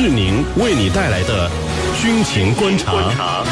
志宁为你带来的军情观察。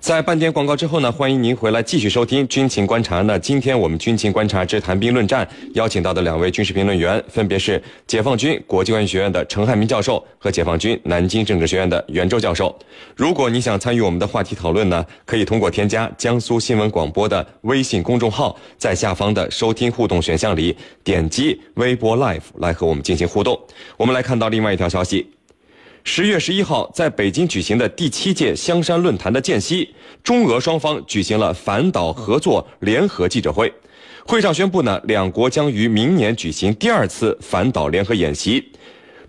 在半点广告之后呢，欢迎您回来继续收听军情观察。那今天我们军情观察之谈兵论战邀请到的两位军事评论员，分别是解放军国际关系学院的陈汉民教授和解放军南京政治学院的袁周教授。如果你想参与我们的话题讨论呢，可以通过添加江苏新闻广播的微信公众号，在下方的收听互动选项里点击微博 Live 来和我们进行互动。我们来看到另外一条消息。十月十一号，在北京举行的第七届香山论坛的间隙，中俄双方举行了反导合作联合记者会。会上宣布呢，两国将于明年举行第二次反导联合演习。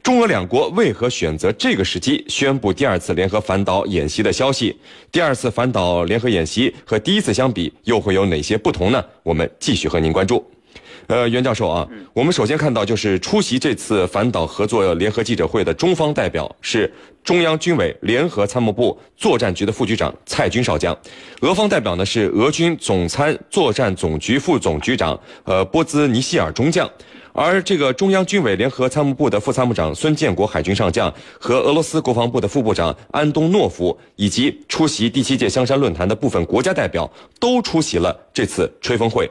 中俄两国为何选择这个时机宣布第二次联合反导演习的消息？第二次反导联合演习和第一次相比，又会有哪些不同呢？我们继续和您关注。呃，袁教授啊，我们首先看到就是出席这次反导合作联合记者会的中方代表是中央军委联合参谋部作战局的副局长蔡军少将，俄方代表呢是俄军总参作战总局副总局长呃波兹尼希尔中将。而这个中央军委联合参谋部的副参谋长孙建国海军上将和俄罗斯国防部的副部长安东诺夫，以及出席第七届香山论坛的部分国家代表，都出席了这次吹风会。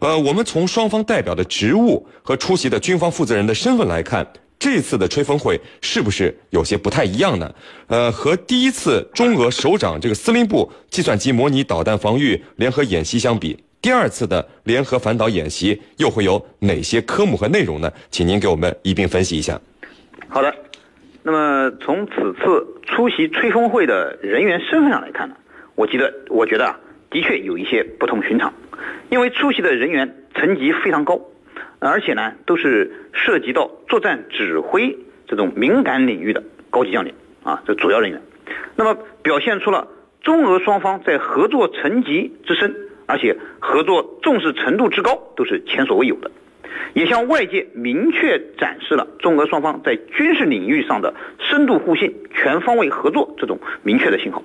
呃，我们从双方代表的职务和出席的军方负责人的身份来看，这次的吹风会是不是有些不太一样呢？呃，和第一次中俄首长这个司令部计算机模拟导弹防御联合演习相比。第二次的联合反导演习又会有哪些科目和内容呢？请您给我们一并分析一下。好的，那么从此次出席吹风会的人员身份上来看呢，我记得我觉得啊，的确有一些不同寻常，因为出席的人员层级非常高，而且呢都是涉及到作战指挥这种敏感领域的高级将领啊，这主要人员，那么表现出了中俄双方在合作层级之深。而且合作重视程度之高都是前所未有的，也向外界明确展示了中俄双方在军事领域上的深度互信、全方位合作这种明确的信号。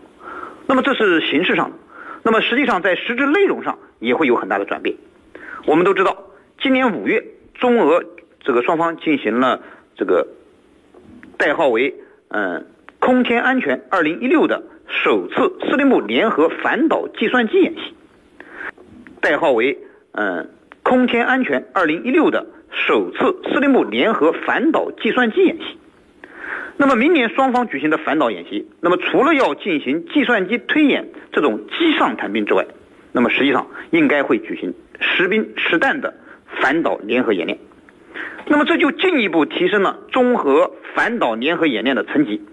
那么这是形式上的，那么实际上在实质内容上也会有很大的转变。我们都知道，今年五月，中俄这个双方进行了这个代号为“嗯空天安全二零一六”的首次司令部联合反导计算机演习。代号为“嗯，空天安全二零一六”的首次司令部联合反导计算机演习。那么，明年双方举行的反导演习，那么除了要进行计算机推演这种机上谈兵之外，那么实际上应该会举行实兵实弹的反导联合演练。那么这就进一步提升了综合反导联合演练的层级，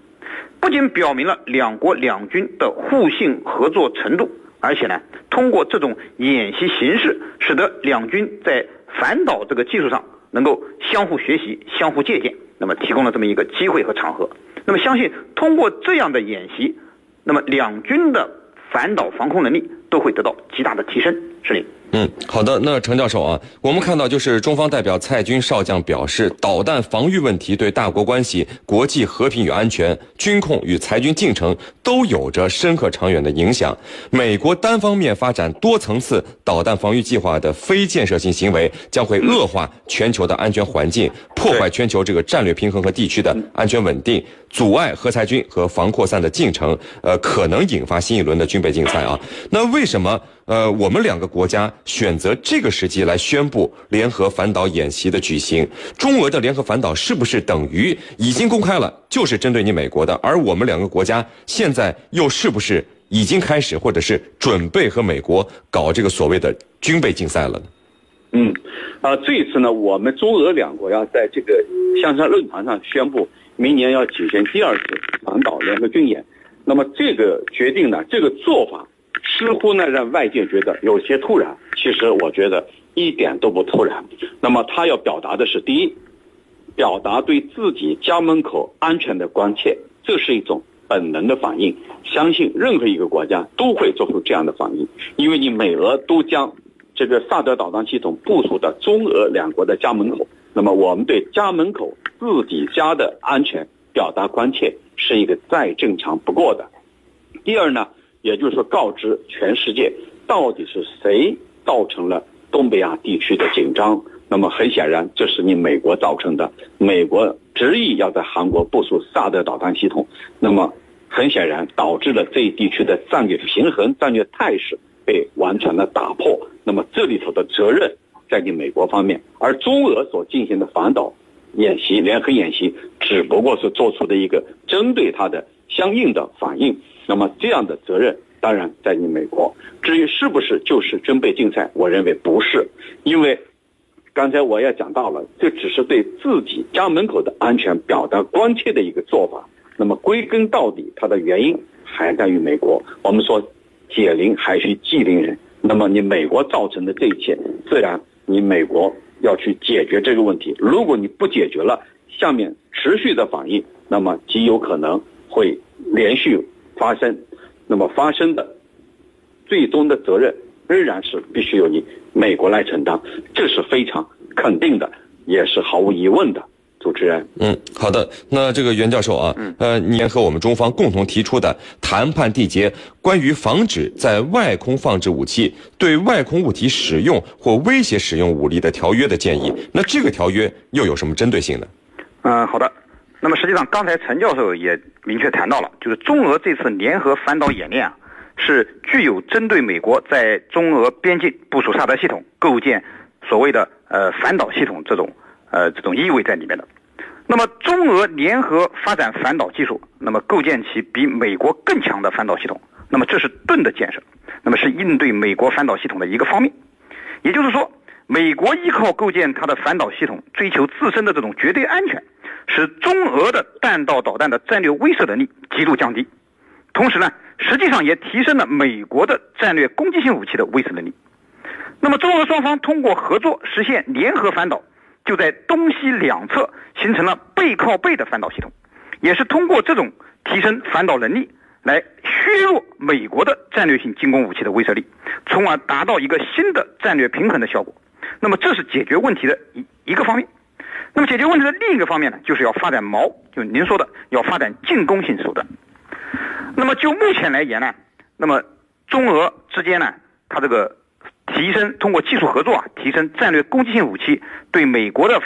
不仅表明了两国两军的互信合作程度。而且呢，通过这种演习形式，使得两军在反导这个技术上能够相互学习、相互借鉴，那么提供了这么一个机会和场合。那么相信通过这样的演习，那么两军的反导防空能力都会得到极大的提升。是的。嗯，好的。那程教授啊，我们看到就是中方代表蔡军少将表示，导弹防御问题对大国关系、国际和平与安全、军控与裁军进程都有着深刻长远的影响。美国单方面发展多层次导弹防御计划的非建设性行为，将会恶化全球的安全环境，破坏全球这个战略平衡和地区的安全稳定，阻碍核裁军和防扩散的进程，呃，可能引发新一轮的军备竞赛啊。那为什么？呃，我们两个国家选择这个时机来宣布联合反导演习的举行，中俄的联合反导是不是等于已经公开了，就是针对你美国的？而我们两个国家现在又是不是已经开始，或者是准备和美国搞这个所谓的军备竞赛了呢？嗯，啊，这一次呢，我们中俄两国要在这个香山论坛上宣布，明年要举行第二次反导联合军演，那么这个决定呢，这个做法。似乎呢，让外界觉得有些突然。其实我觉得一点都不突然。那么他要表达的是：第一，表达对自己家门口安全的关切，这是一种本能的反应。相信任何一个国家都会做出这样的反应，因为你美俄都将这个萨德导弹系统部署到中俄两国的家门口。那么我们对家门口自己家的安全表达关切，是一个再正常不过的。第二呢？也就是说，告知全世界到底是谁造成了东北亚地区的紧张，那么很显然，这是你美国造成的。美国执意要在韩国部署萨德导弹系统，那么很显然导致了这一地区的战略平衡、战略态势被完全的打破。那么这里头的责任在你美国方面，而中俄所进行的反导演习、联合演习，只不过是做出的一个针对他的相应的反应。那么这样的责任当然在你美国。至于是不是就是军备竞赛，我认为不是，因为。刚才我也讲到了，这只是对自己家门口的安全表达关切的一个做法。那么归根到底，它的原因还在于美国。我们说，解铃还需系铃人。那么你美国造成的这一切，自然你美国要去解决这个问题。如果你不解决了，下面持续的反应，那么极有可能会连续发生。那么发生的最终的责任。仍然是必须由你美国来承担，这是非常肯定的，也是毫无疑问的。主持人，嗯，好的。那这个袁教授啊，嗯呃，您和我们中方共同提出的谈判缔结关于防止在外空放置武器、对外空物体使用或威胁使用武力的条约的建议，那这个条约又有什么针对性呢？嗯，好的。那么实际上，刚才陈教授也明确谈到了，就是中俄这次联合反导演练啊。是具有针对美国在中俄边境部署萨德系统、构建所谓的呃反导系统这种呃这种意味在里面的。那么中俄联合发展反导技术，那么构建起比美国更强的反导系统，那么这是盾的建设，那么是应对美国反导系统的一个方面。也就是说，美国依靠构建它的反导系统，追求自身的这种绝对安全，使中俄的弹道导弹的战略威慑能力极度降低。同时呢，实际上也提升了美国的战略攻击性武器的威慑能力。那么，中俄双方通过合作实现联合反导，就在东西两侧形成了背靠背的反导系统，也是通过这种提升反导能力来削弱美国的战略性进攻武器的威慑力，从而达到一个新的战略平衡的效果。那么，这是解决问题的一一个方面。那么，解决问题的另一个方面呢，就是要发展矛，就您说的要发展进攻性手段。那么就目前来言呢，那么中俄之间呢，它这个提升通过技术合作啊，提升战略攻击性武器对美国的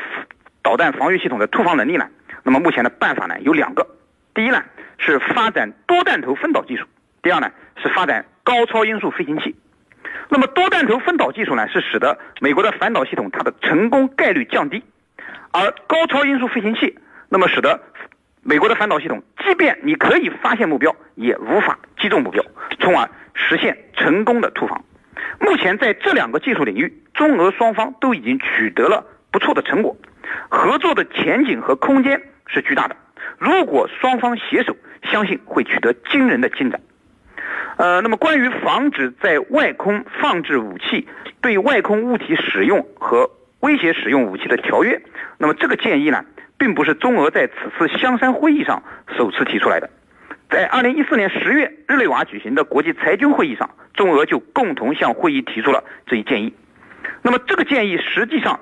导弹防御系统的突防能力呢，那么目前的办法呢有两个，第一呢是发展多弹头分导技术，第二呢是发展高超音速飞行器。那么多弹头分导技术呢是使得美国的反导系统它的成功概率降低，而高超音速飞行器那么使得。美国的反导系统，即便你可以发现目标，也无法击中目标，从而实现成功的突防。目前在这两个技术领域，中俄双方都已经取得了不错的成果，合作的前景和空间是巨大的。如果双方携手，相信会取得惊人的进展。呃，那么关于防止在外空放置武器、对外空物体使用和威胁使用武器的条约，那么这个建议呢？并不是中俄在此次香山会议上首次提出来的，在二零一四年十月日内瓦举行的国际裁军会议上，中俄就共同向会议提出了这一建议。那么这个建议实际上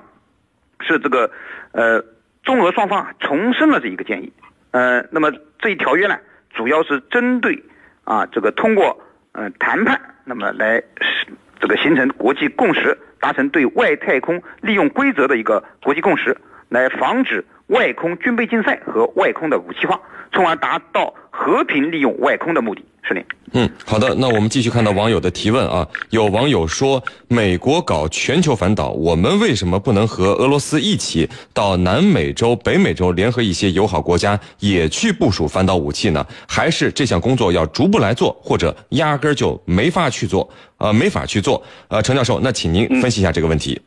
是这个呃中俄双方重申了这一个建议。呃，那么这一条约呢，主要是针对啊这个通过呃谈判，那么来这个形成国际共识，达成对外太空利用规则的一个国际共识，来防止。外空军备竞赛和外空的武器化，从而达到和平利用外空的目的。是的。嗯，好的。那我们继续看到网友的提问啊。有网友说，美国搞全球反导，我们为什么不能和俄罗斯一起到南美洲、北美洲联合一些友好国家，也去部署反导武器呢？还是这项工作要逐步来做，或者压根儿就没法去做？呃，没法去做。呃，陈教授，那请您分析一下这个问题。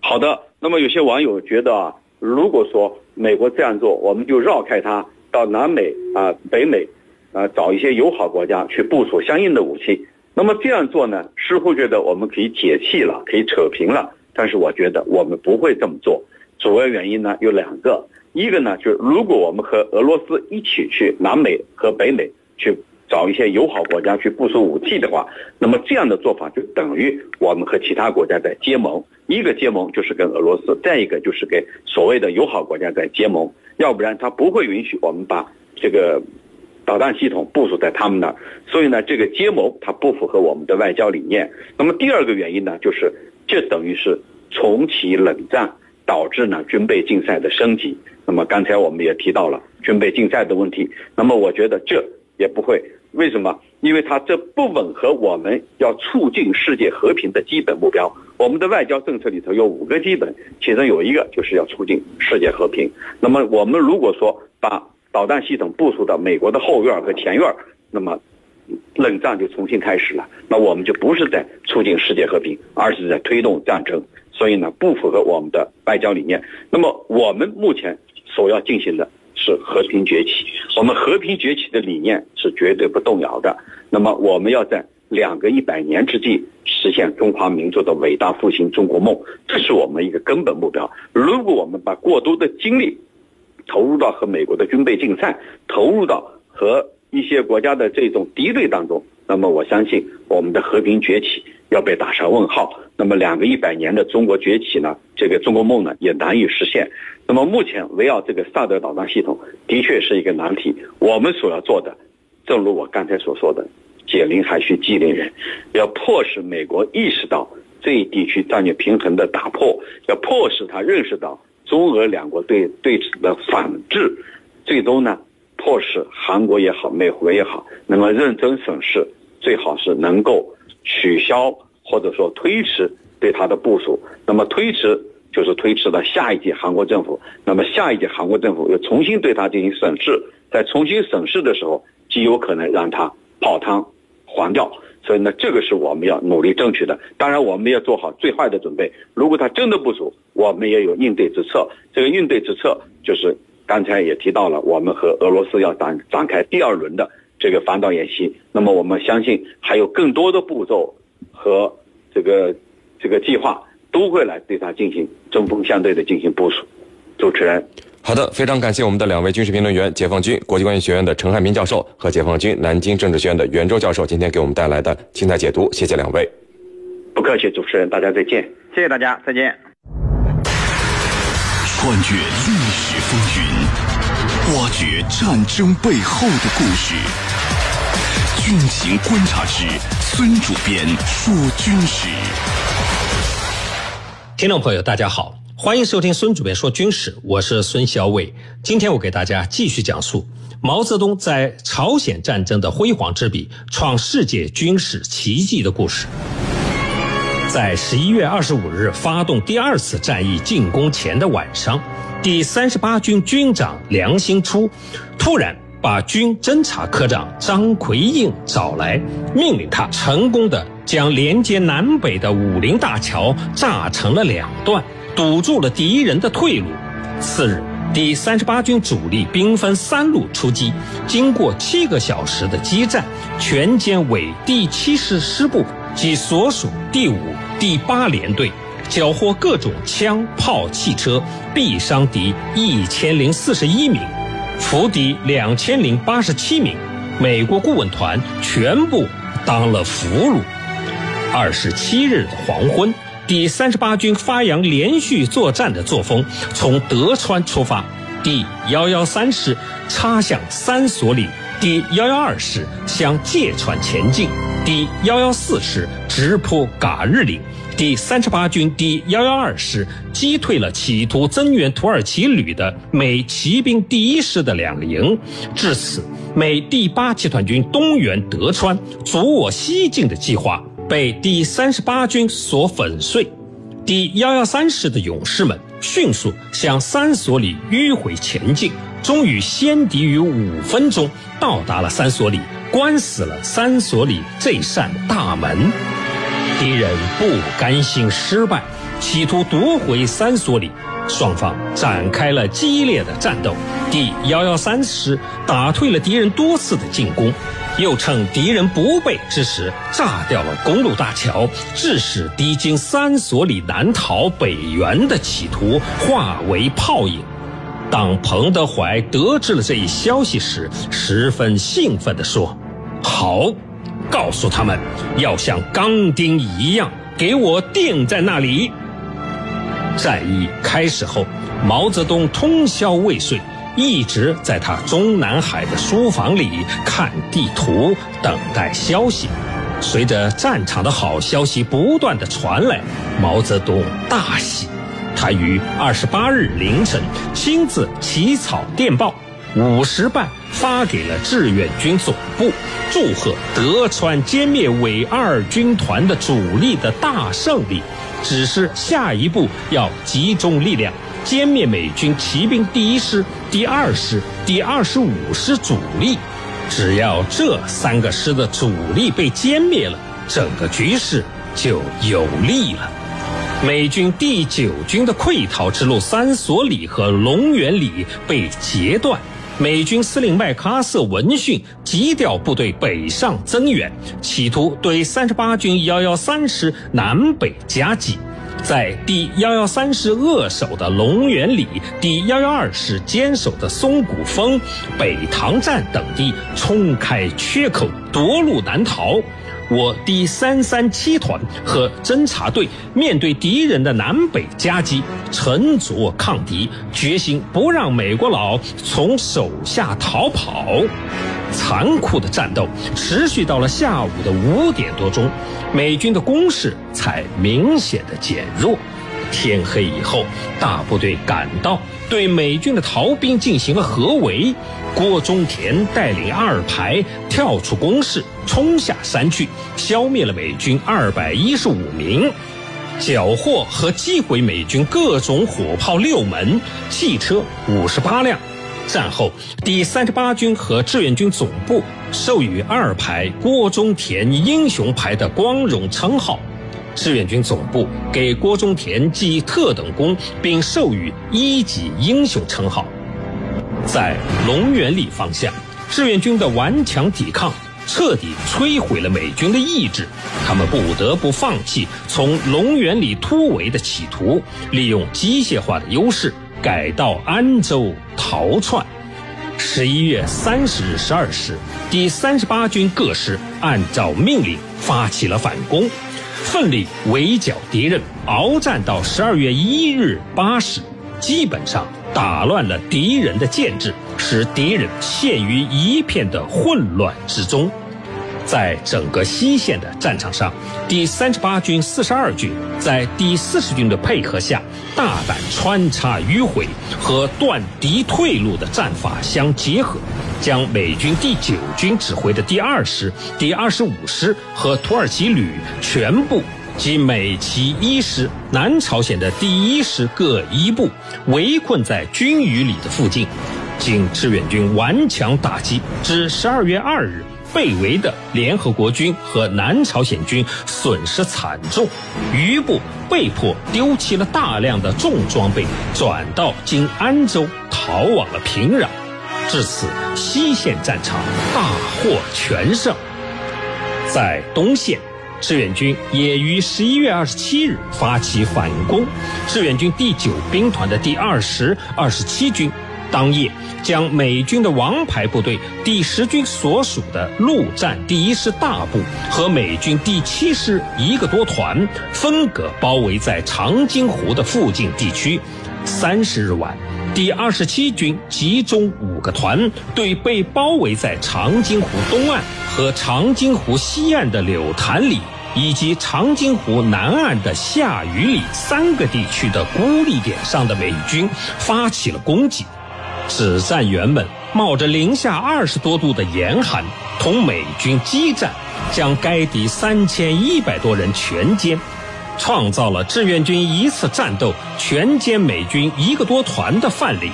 好的。那么有些网友觉得啊。如果说美国这样做，我们就绕开它，到南美啊、北美，啊找一些友好国家去部署相应的武器。那么这样做呢，似乎觉得我们可以解气了，可以扯平了。但是我觉得我们不会这么做。主要原因呢有两个，一个呢就是如果我们和俄罗斯一起去南美和北美去。找一些友好国家去部署武器的话，那么这样的做法就等于我们和其他国家在结盟。一个结盟就是跟俄罗斯，再一个就是跟所谓的友好国家在结盟。要不然他不会允许我们把这个导弹系统部署在他们那儿。所以呢，这个结盟它不符合我们的外交理念。那么第二个原因呢，就是这等于是重启冷战，导致呢军备竞赛的升级。那么刚才我们也提到了军备竞赛的问题，那么我觉得这也不会，为什么？因为它这不吻合我们要促进世界和平的基本目标。我们的外交政策里头有五个基本，其中有一个就是要促进世界和平。那么我们如果说把导弹系统部署到美国的后院和前院，那么冷战就重新开始了。那我们就不是在促进世界和平，而是在推动战争。所以呢，不符合我们的外交理念。那么我们目前所要进行的。是和平崛起，我们和平崛起的理念是绝对不动摇的。那么，我们要在两个一百年之际实现中华民族的伟大复兴中国梦，这是我们一个根本目标。如果我们把过多的精力投入到和美国的军备竞赛，投入到和一些国家的这种敌对当中，那么我相信我们的和平崛起要被打上问号。那么，两个一百年的中国崛起呢，这个中国梦呢，也难以实现。那么目前围绕这个萨德导弹系统的确是一个难题。我们所要做的，正如我刚才所说的，解铃还需系铃人，要迫使美国意识到这一地区战略平衡的打破，要迫使他认识到中俄两国对对此的反制，最终呢，迫使韩国也好，美国也好，能够认真审视，最好是能够取消或者说推迟对他的部署。那么推迟。就是推迟到下一届韩国政府，那么下一届韩国政府又重新对他进行审视，在重新审视的时候，极有可能让他泡汤还掉。所以呢，这个是我们要努力争取的。当然，我们要做好最坏的准备。如果他真的不属，我们也有应对之策。这个应对之策就是刚才也提到了，我们和俄罗斯要展展开第二轮的这个反导演习。那么我们相信还有更多的步骤和这个这个计划。都会来对他进行针锋相对的进行部署。主持人，好的，非常感谢我们的两位军事评论员，解放军国际关系学院的陈汉民教授和解放军南京政治学院的袁周教授，今天给我们带来的精彩解读，谢谢两位。不客气，主持人，大家再见。谢谢大家，再见。穿越历史风云，挖掘战争背后的故事，军情观察之孙主编说军事。听众朋友，大家好，欢迎收听孙主编说军事，我是孙小伟。今天我给大家继续讲述毛泽东在朝鲜战争的辉煌之笔，创世界军事奇迹的故事。在十一月二十五日发动第二次战役进攻前的晚上，第三十八军军长梁兴初突然把军侦察科长张奎应找来，命令他成功的。将连接南北的武陵大桥炸成了两段，堵住了敌人的退路。次日，第三十八军主力兵分三路出击，经过七个小时的激战，全歼伪第七师师部及所属第五、第八联队，缴获各种枪炮、汽车，毙伤敌一千零四十一名，俘敌两千零八十七名，美国顾问团全部当了俘虏。二十七日的黄昏，第三十八军发扬连续作战的作风，从德川出发，第幺幺三师插向三所里，第幺幺二师向芥川前进，第幺幺四师直扑嘎日岭，第三十八军第幺幺二师击退了企图增援土耳其旅的美骑兵第一师的两个营，至此，美第八集团军东援德川、阻我西进的计划。被第三十八军所粉碎，第幺幺三师的勇士们迅速向三所里迂回前进，终于先敌于五分钟到达了三所里，关死了三所里这扇大门。敌人不甘心失败，企图夺回三所里，双方展开了激烈的战斗。第幺幺三师打退了敌人多次的进攻。又趁敌人不备之时，炸掉了公路大桥，致使敌军三所里南逃北援的企图化为泡影。当彭德怀得知了这一消息时，十分兴奋地说：“好，告诉他们，要像钢钉一样给我钉在那里。”战役开始后，毛泽东通宵未睡。一直在他中南海的书房里看地图，等待消息。随着战场的好消息不断的传来，毛泽东大喜，他于二十八日凌晨亲自起草电报，五十瓣发给了志愿军总部，祝贺德川歼灭伪二军团的主力的大胜利，只是下一步要集中力量歼灭美军骑兵第一师、第二师、第二十五师主力。只要这三个师的主力被歼灭了，整个局势就有利了。美军第九军的溃逃之路三所里和龙源里被截断，美军司令麦克阿瑟闻讯急调部队北上增援，企图对三十八军幺幺三师南北夹击。在第幺幺三师扼守的龙源里、第幺幺二师坚守的松骨峰、北塘站等地冲开缺口，夺路难逃。我第三三七团和侦察队面对敌人的南北夹击，沉着抗敌，决心不让美国佬从手下逃跑。残酷的战斗持续到了下午的五点多钟，美军的攻势才明显的减弱。天黑以后，大部队赶到，对美军的逃兵进行了合围。郭忠田带领二排跳出攻势，冲下山去，消灭了美军二百一十五名，缴获和击毁美军各种火炮六门，汽车五十八辆。战后，第三十八军和志愿军总部授予二排郭忠田英雄牌的光荣称号。志愿军总部给郭忠田记特等功，并授予一级英雄称号。在龙源里方向，志愿军的顽强抵抗彻底摧毁了美军的意志，他们不得不放弃从龙源里突围的企图，利用机械化的优势改到安州逃窜。十一月三十日十二时，第三十八军各师按照命令发起了反攻。奋力围剿敌人，鏖战到十二月一日八时，基本上打乱了敌人的建制，使敌人陷于一片的混乱之中。在整个西线的战场上，第三十八军四十二军在第四十军的配合下，大胆穿插迂回和断敌退路的战法相结合，将美军第九军指挥的第二师、第二十五师和土耳其旅全部及美其一师、南朝鲜的第一师各一部围困在军隅里的附近，经志愿军顽强打击，至十二月二日。被围的联合国军和南朝鲜军损失惨重，余部被迫丢弃了大量的重装备，转到经安州逃往了平壤。至此，西线战场大获全胜。在东线，志愿军也于十一月二十七日发起反攻。志愿军第九兵团的第二十二十七军。当夜，将美军的王牌部队第十军所属的陆战第一师大部和美军第七师一个多团分隔包围在长津湖的附近地区。三十日晚，第二十七军集中五个团对被包围在长津湖东岸和长津湖西岸的柳潭里以及长津湖南岸的下雨里三个地区的孤立点上的美军发起了攻击。指战员们冒着零下二十多度的严寒，同美军激战，将该敌三千一百多人全歼，创造了志愿军一次战斗全歼美军一个多团的范例。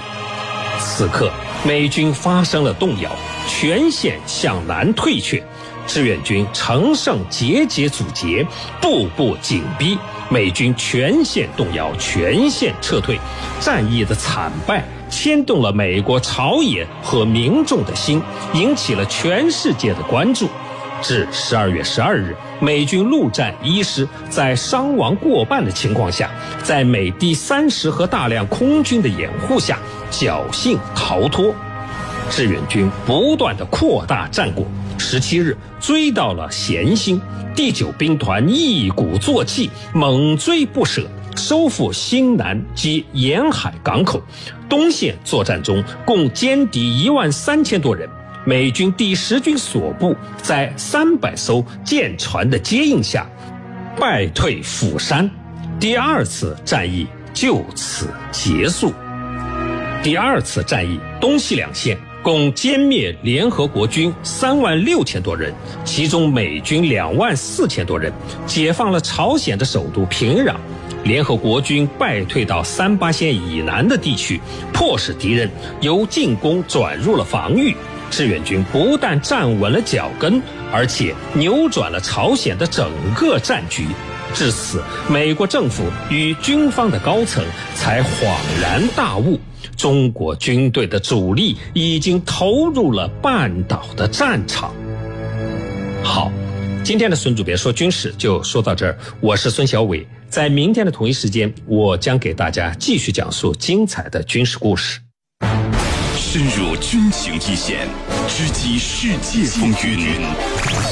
此刻，美军发生了动摇，全线向南退却，志愿军乘胜节节阻截，步步紧逼，美军全线动摇，全线撤退，战役的惨败。牵动了美国朝野和民众的心，引起了全世界的关注。至十二月十二日，美军陆战一师在伤亡过半的情况下，在美第三师和大量空军的掩护下，侥幸逃脱。志愿军不断的扩大战果，十七日追到了咸兴，第九兵团一鼓作气，猛追不舍。收复新南及沿海港口，东线作战中共歼敌一万三千多人。美军第十军所部在三百艘舰船的接应下，败退釜山。第二次战役就此结束。第二次战役东西两线共歼灭联合国军三万六千多人，其中美军两万四千多人，解放了朝鲜的首都平壤。联合国军败退到三八线以南的地区，迫使敌人由进攻转入了防御。志愿军不但站稳了脚跟，而且扭转了朝鲜的整个战局。至此，美国政府与军方的高层才恍然大悟：中国军队的主力已经投入了半岛的战场。好，今天的孙主编说军事就说到这儿。我是孙小伟，在明天的同一时间，我将给大家继续讲述精彩的军事故事。深入军情一线，直击世界风云，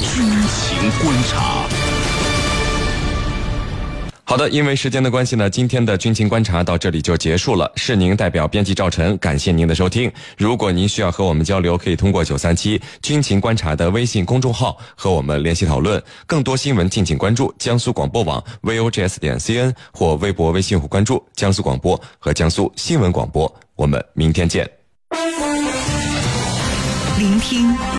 军情观察。好的，因为时间的关系呢，今天的军情观察到这里就结束了。是您代表编辑赵晨，感谢您的收听。如果您需要和我们交流，可以通过九三七军情观察的微信公众号和我们联系讨论。更多新闻敬请关注江苏广播网 vogs 点 cn 或微博、微信户关注江苏广播和江苏新闻广播。我们明天见。聆听。